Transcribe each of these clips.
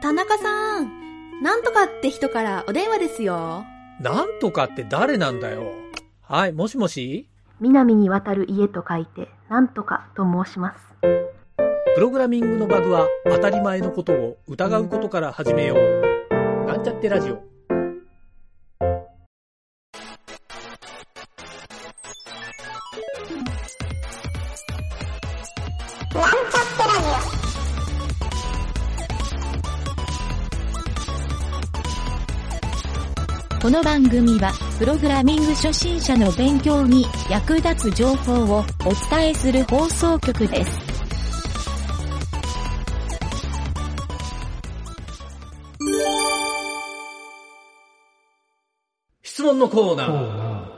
田中さん、なんとかって人からお電話ですよ。なんとかって誰なんだよ。はい、もしもし？南に渡る家と書いて、なんとかと申します。プログラミングのバグは当たり前のことを疑うことから始めよう。なんちゃってラジオ。この番組は、プログラミング初心者の勉強に役立つ情報をお伝えする放送局です。質問のコーナー。な。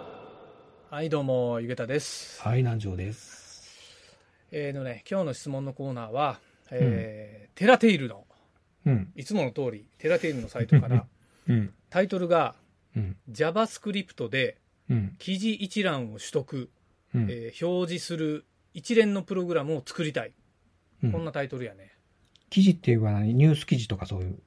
はい、どうも、ゆげたです。はい、南條です。えーのね、今日の質問のコーナーは、えーテラテイルの、うん。いつもの通り、テラテイルのサイトから、うん。タイトルがうん。JavaScript でうん。記事一覧を取得、うん。えー表示する一連のプログラムを作りたい。うんこんなタイトルやね。記事っていうのは何？ニュース記事とかそういう？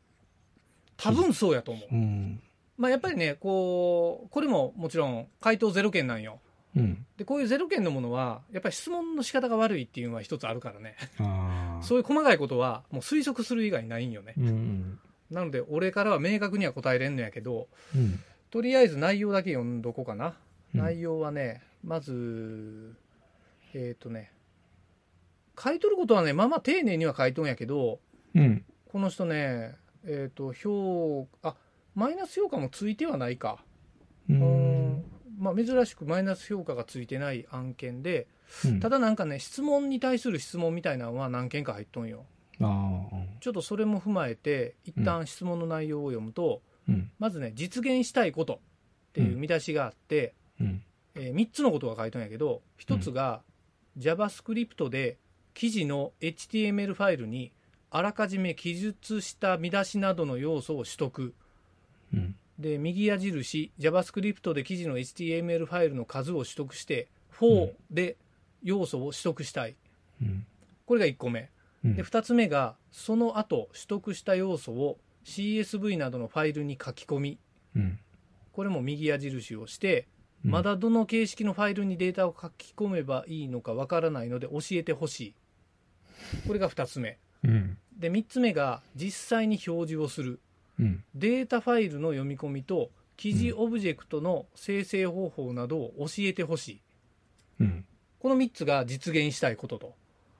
多分そうやと思う。うん。まあやっぱりね、こう、これももちろん回答ゼロ件なんよ。うん。で、こういうゼロ件のものは、やっぱり質問の仕方が悪いっていうのは一つあるからね。そういう細かいことはもう推測する以外ないんよね。うん。うん。なので、俺からは明確には答えれんのやけど、うん。とりあえず内容だけ読んどこうかな。うん内容はね、まず、えっ、とね、書いとることはね、まあまあ丁寧には書いとんやけど、うん。この人ね、えっ、と、評あ、マイナス評価もついてはないか。う。うんんまあ、珍しくマイナス評価がついてない案件で、ただなんかね、質問に対する質問みたいなのは何件か入っとんよ。ああ。ちょっとそれも踏まえて、一旦質問の内容を読むと、うん。まずね、実現したいことっていう見出しがあって、うん。え3つのことが書いてんやけど、1つが JavaScript で記事の HTML ファイルにあらかじめ記述した見出しなどの要素を取得。うん。で、右矢印、JavaScript で記事の HTML ファイルの数を取得して、4で要素を取得したい。うん。これが1個目。うん。で、2つ目が、その後取得した要素を CSV などのファイルに書き込み。うん。これも右矢印をして、うんまだどの形式のファイルにデータを書き込めばいいのかわからないので教えてほしい。これが2つ目。うん。で、3つ目が実際に表示をする。うん。データファイルの読み込みと記事オブジェクトの生成方法などを教えてほしい。うん。この3つが実現したいことと。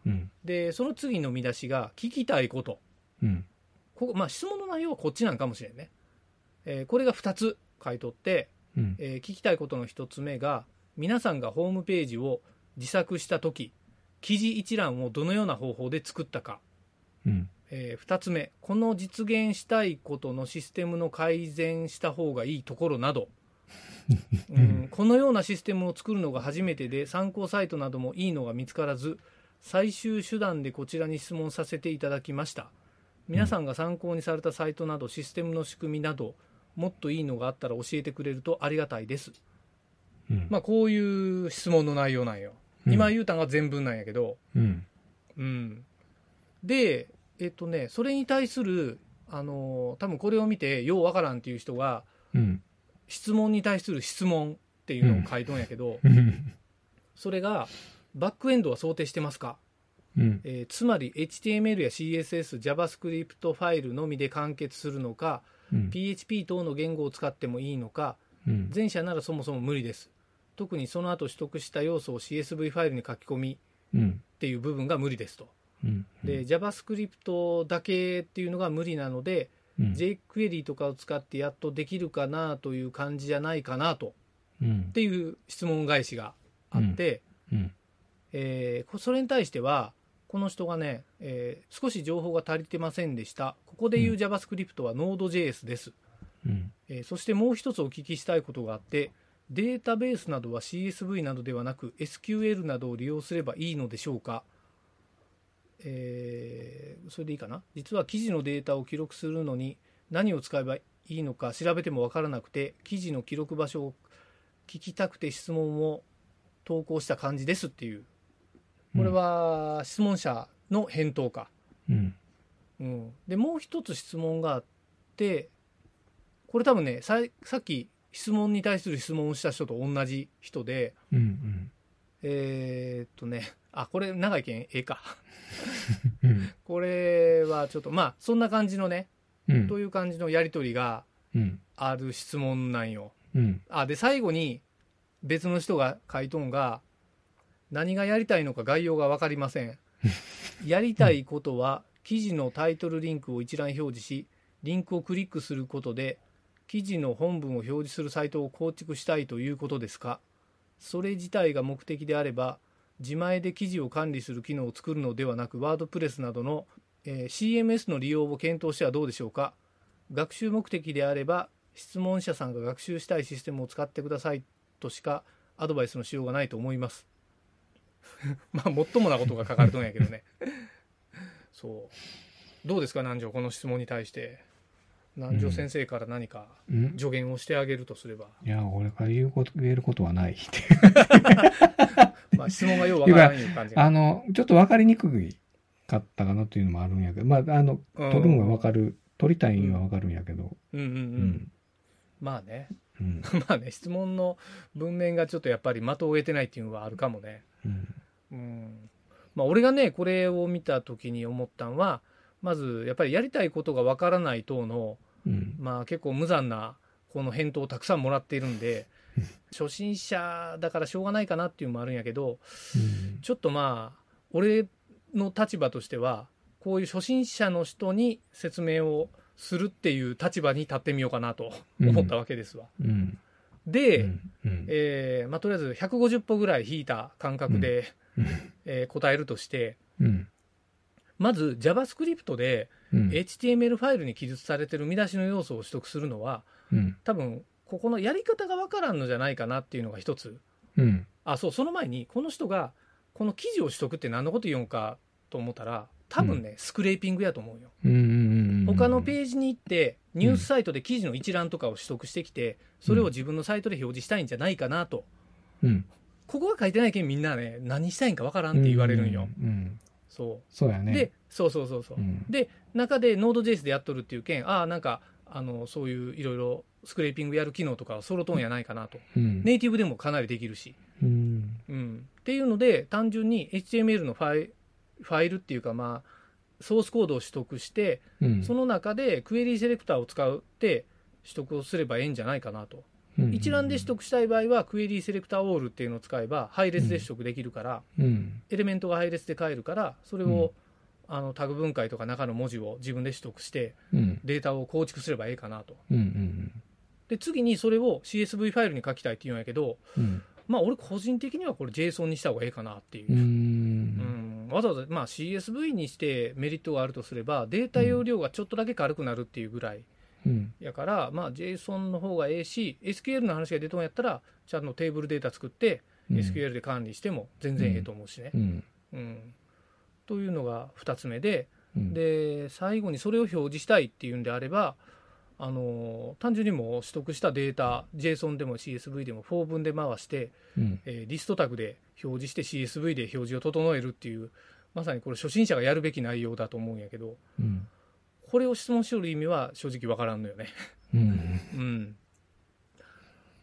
うん。で、その次の見出しが聞きたいこと。うん。ここまあ、質問の内容はこっちなんかもしれんね。えーこれが2つ書いとって、うん。えー聞きたいことの1つ目が皆さんがホームページを自作した時記事一覧をどのような方法で作ったか、うん。え2つ目この実現したいことのシステムの改善した方がいいところなど、うん、このようなシステムを作るのが初めてで参考サイトなどもいいのが見つからず最終手段でこちらに質問させていただきました皆さんが参考にされたサイトなどシステムの仕組みなどもっといいのがあったら教えてくれるとありがたいですうん。まあこういう質問の内容なんよ今言うたんが全文なんやけどうん。うんでえっとねそれに対するあの多分これを見てようわからんっていう人がうん。質問に対する質問っていうのを書いとんやけど、うん。それがバックエンドは想定してますか、うん。えーつまり HTML や CSS、JavaScript ファイルのみで完結するのか、うん。PHP 等の言語を使ってもいいのか、うん。前者ならそもそも無理です。特にその後取得した要素を CSV ファイルに書き込みうん。っていう部分が無理ですと。うん。で、JavaScript だけっていうのが無理なので、うん。jQuery とかを使ってやっとできるかなという感じじゃないかなとうんっ。ていう質問返しがあって、うん。えーこそれに対してはこの人がね、えー少し情報が足りてませんでした。ここで言ううん。JavaScript は Node.js です、うん。えーそしてもう一つお聞きしたいことがあってデータベースなどは CSV などではなく SQL などを利用すればいいのでしょうか、えーそれでいいかな？実は記事のデータを記録するのに何を使えばいいのか調べても分からなくて記事の記録場所を聞きたくて質問を投稿した感じですっていうこれは質問者の返答か、うん。うん、でもう一つ質問があってこれ多分ねささっき質問に対する質問をした人と同じ人でうんうん。えーっとねあこれ長いけんええか うん。これはちょっとまあそんな感じのねうん。という感じのやり取りがうん。ある質問なんようん。あで最後に別の人が書いとんが何がやりたいのか概要が分かりません。やりたいことは記事のタイトルリンクを一覧表示しリンクをクリックすることで記事の本文を表示するサイトを構築したいということですか。それ自体が目的であれば自前で記事を管理する機能を作るのではなくワードプレスなどの、えー CMS の利用を検討してはどうでしょうか。学習目的であれば質問者さんが学習したいシステムを使ってくださいとしかアドバイスのしようがないと思います まあもっともなことが書かれとんやけどね。そう。どうですか南條この質問に対して。南條先生から何かうん。助言をしてあげるとすれば、いや、俺から言うこと、言えることはない。って。まあ質問がようわからんいう感じが。あの、ちょっと分かりにくかったかなというのもあるんやけど、まあ、あの、うん。取るのが分かる、取りたいんは分かるんやけど、うんうんうん、うん。まあね。うん。まあね質問の文面がちょっとやっぱり的を得てないっていうのはあるかもねうん。うんまあ、俺がねこれを見た時に思ったんはまずやっぱりやりたいことがわからない等の、うん。まあ、結構無残なこの返答をたくさんもらっているんで初心者だからしょうがないかなっていうのもあるんやけどうん。ちょっとまあ俺の立場としてはこういう初心者の人に説明をするっていう立場に立ってみようかなと思ったわけですわ。うん。で、うん。うん。えーまあ、とりあえず150歩ぐらい引いた感覚で、えー答えるとしてうん。まず JavaScript でうん。HTML ファイルに記述されてる見出しの要素を取得するのはうん。多分ここのやり方がわからんのじゃないかなっていうのが一つうん。あそうその前にこの人がこの記事を取得って何のこと言うんかと思ったら多分ね、スクレーピングやと思うようん。他のーページに行ってニュースサイトで記事の一覧とかを取得してきてそれを自分のサイトで表示したいんじゃないかなとジ。うん。ここが書いてないけんみんなね何したいんかわからんって言われるんよ、うん。そうそうやね。でそうそうそうそう、うん、で中で Node.js でやっとるっていう件ああなんかあのそういういろいろスクレーピングやる機能とかはソロトーンやないかなと、うん。ネイティブでもかなりできるし、うん。うん、っていうので単純に HTML のファイファイルっていうかまあソースコードを取得してうん。その中でクエリーセレクターを使って取得をすればええんじゃないかなと、うん一覧で取得したい場合はクエリーセレクターオールっていうのを使えば配列で取得できるから、うん。エレメントが配列で変えるからそれを、うんあのタグ分解とか中の文字を自分で取得してうん。データを構築すればいいかなと。で次にそれを CSV ファイルに書きたいっていうんやけどうん。まあ俺個人的にはこれ JSON にした方がいいかなっていう。わざわざ、まあ、CSV にしてメリットがあるとすればデータ容量がちょっとだけ軽くなるっていうぐらいうん。やから、まあ、JSON の方がええし SQL の話が出とんやったらちゃんとテーブルデータ作って、SQL で管理しても全然ええと思うしね、うん。うんというのが2つ目でうん。で最後にそれを表示したいっていうんであればあの単純にもう取得したデータ JSON でも CSV でも4分で回して、うん。えーリストタグで表示して CSV で表示を整えるっていうまさにこれ初心者がやるべき内容だと思うんやけどうん。これを質問しよる意味は正直わからんのよね。うん。うん、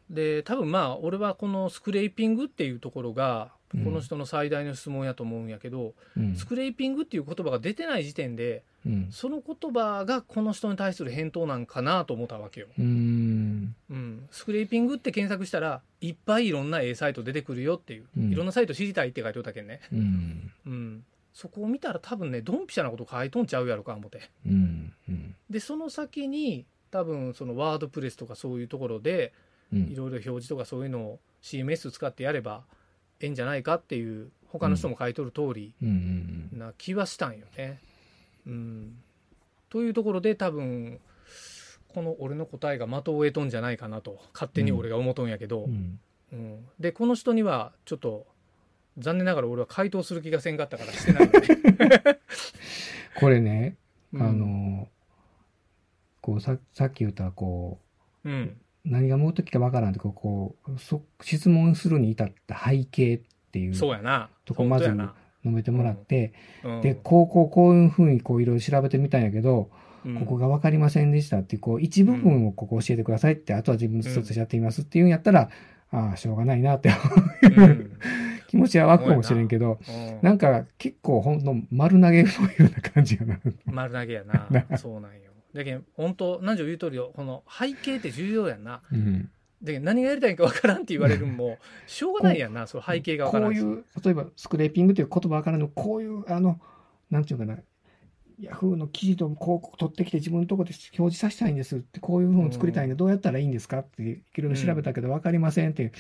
で多分まあ俺はこのスクレーピングっていうところがうんこの人の最大の質問やと思うんやけど、うん。スクレーピングっていう言葉が出てない時点でうん。その言葉がこの人に対する返答なんかなと思ったわけよ。うん。うん、スクレーピングって検索したらいっぱいいろんな A サイト出てくるよっていう、うんいろんなサイト知りたいって書いておったけんね、うん。うん、そこを見たら多分ねドンピシャなこと書いとんちゃうやろか思って。でその先に多分そのワードプレスとかそういうところでうん。いろいろ表示とかそういうのを CMS 使ってやればええんじゃないかっていう他の人も書いとる通りうん。な気はしたんよね。うん、というところで多分この俺の答えが的を得とんじゃないかなと勝手に俺が思とんやけど、うん。うん。でこの人にはちょっと残念ながら俺は回答する気がせんかったからしてないので、これね、うん。あの、こうさ、さっき言った、こうん。う、何が目的かわからんって、こうそ質問するに至った背景っていうそうやな。とこまず述べてもらって、うん。で、こうこうこういうふうにこういろいろ調べてみたんやけど、うん。ここが分かりませんでしたっていう、こう一部分をここ教えてくださいって、あとは自分で一つやってみますっていうんやったら、ああ、しょうがないなってうん。気持ちは湧くかもしれんけど、うん。なんか結構ほんと丸投げのような感じやな。丸投げやな。そうなんよ。だけど、本当南條言う通りよ、この背景って重要やんな。うん。で何がやりたいんかわからんって言われるんも、しょうがないやんな、その背景がわからし。こうんいう、例えばスクレーピングという言葉わからんの、こういう、あの、なんていうかな、ヤフーの記事と広告取ってきて自分のところで表示させたいんですって、こういうふうに作りたいんで、どうやったらいいんですかって、いろいろ調べたけどわかりませんっていう、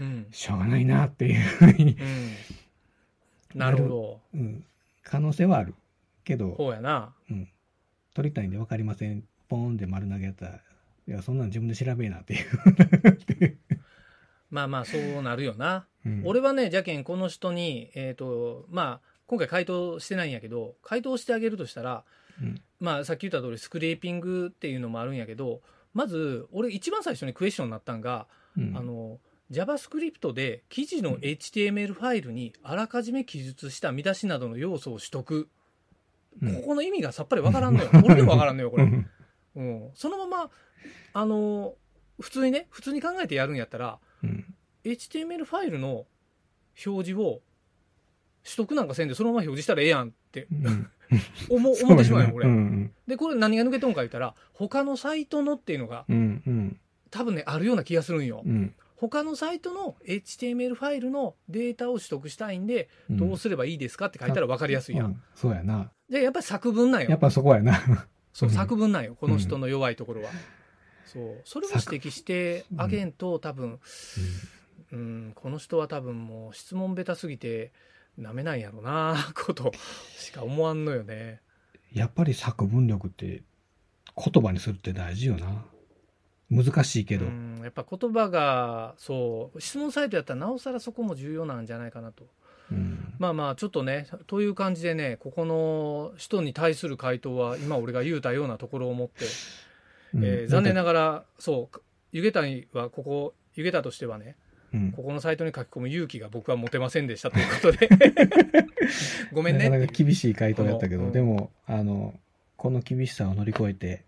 うん。しょうがないなっていうふうに、うん。なるほど。うん、可能性はある。けど、そうやな。うん、取りたいんでわかりません。ポーンで丸投げやったら、いや、そんなん自分で調べえなっていう。まあまあ、そうなるよな。うん俺はね、じゃけん、この人に、えっ、と、まあ、今回回答してないんやけど、回答してあげるとしたら、うんまあ、さっき言った通り、スクレーピングっていうのもあるんやけど、まず、俺一番最初にクエスチョンになったんが、うんあの、JavaScript で記事の HTML ファイルにあらかじめ記述した見出しなどの要素を取得。うんここの意味がさっぱりわからんのよ。俺でもわからんのよ、これ。うんうん。そのまま、あの、普通にね、普通に考えてやるんやったら、うん。HTML ファイルの表示を取得なんかせんでそのまま表示したらええやんってうん 思思ってしまうよ、俺。うんで、これ何が抜けとんか言ったら、他のサイトのっていうのがうんうん多分ね、あるような気がするんよ。うん他のサイトの HTML ファイルのデータを取得したいんで、うんどうすればいいですかって書いたら分かりやすいや。うんんそうやな。で、やっぱり作文なんよ。やっぱそこやな。そう、うん作文なんよ。この人の弱いところは。そう。それを指摘してあげんと、多分、うん、この人は多分もう質問ベタすぎて、なめないんやろな、ことしか思わんのよね。やっぱり作文力って言葉にするって大事よな。難しいけど。うん、やっぱ言葉が、そう、質問サイトやったらなおさらそこも重要なんじゃないかなと。うんまあまあ、ちょっとね、という感じでね、ここの人に対する回答は、今俺が言うたようなところを持って、うんえー残念なががら、そう、ゆげたには、ここ、ゆげたとしてはね、ら、ここのサイトに書き込む勇気が僕は持てませんでしたということで、ごめんねなかなか。厳しい回答やったけど、でも、あの、この厳しさを乗り越えて、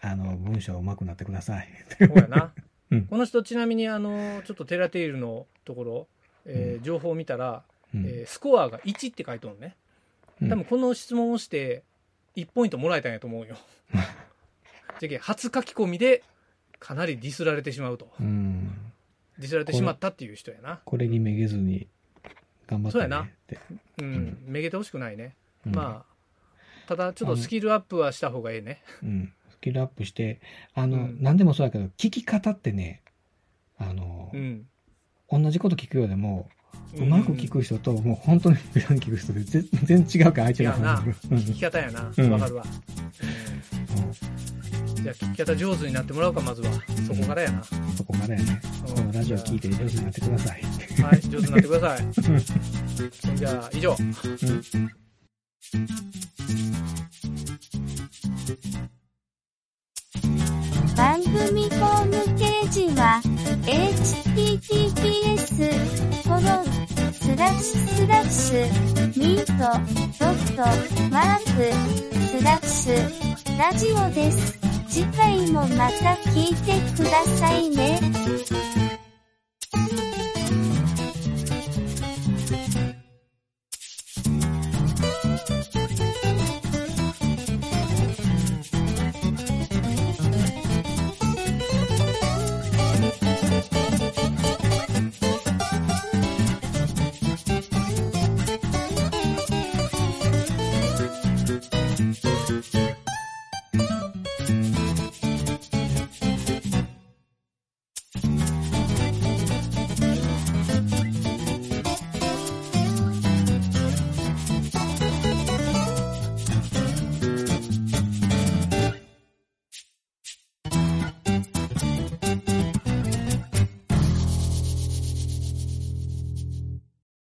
あの、文章上手くなってください。そうやな。うんこの人、ちなみに、あの、ちょっとテラテイルのところ、えー情報を見たら、うんえースコアが1って書いてあるのね。うん多分この質問をして、1ポイントもらえたんやと思うよ。じゃけん初書き込みで、かなりディスられてしまうと。うん。ディスられてしまったっていう人やな。これにめげずに頑張ってねそうやな。うん、めげてほしくないね。うんまあ、ただちょっとスキルアップはした方がいいね。うん。スキルアップして、あの、うん何でもそうやけど、聞き方ってね、あの、うん。同じこと聞くようでも、うまく聞く人と、もう本当にベラに聞く人で全然違うから、相手が。聞き方やな。うんわかるわ。じゃあ聞き方上手になってもらうか、まずは。そこからやな。そこからやね。うんこのラジオ聞いて上手になってください。はい、上手になってください。じゃあ、以上。番 https コロンスラッシュスラッシュミートドットマークスラッシュラジオです。次回もまた聞いてくださいね。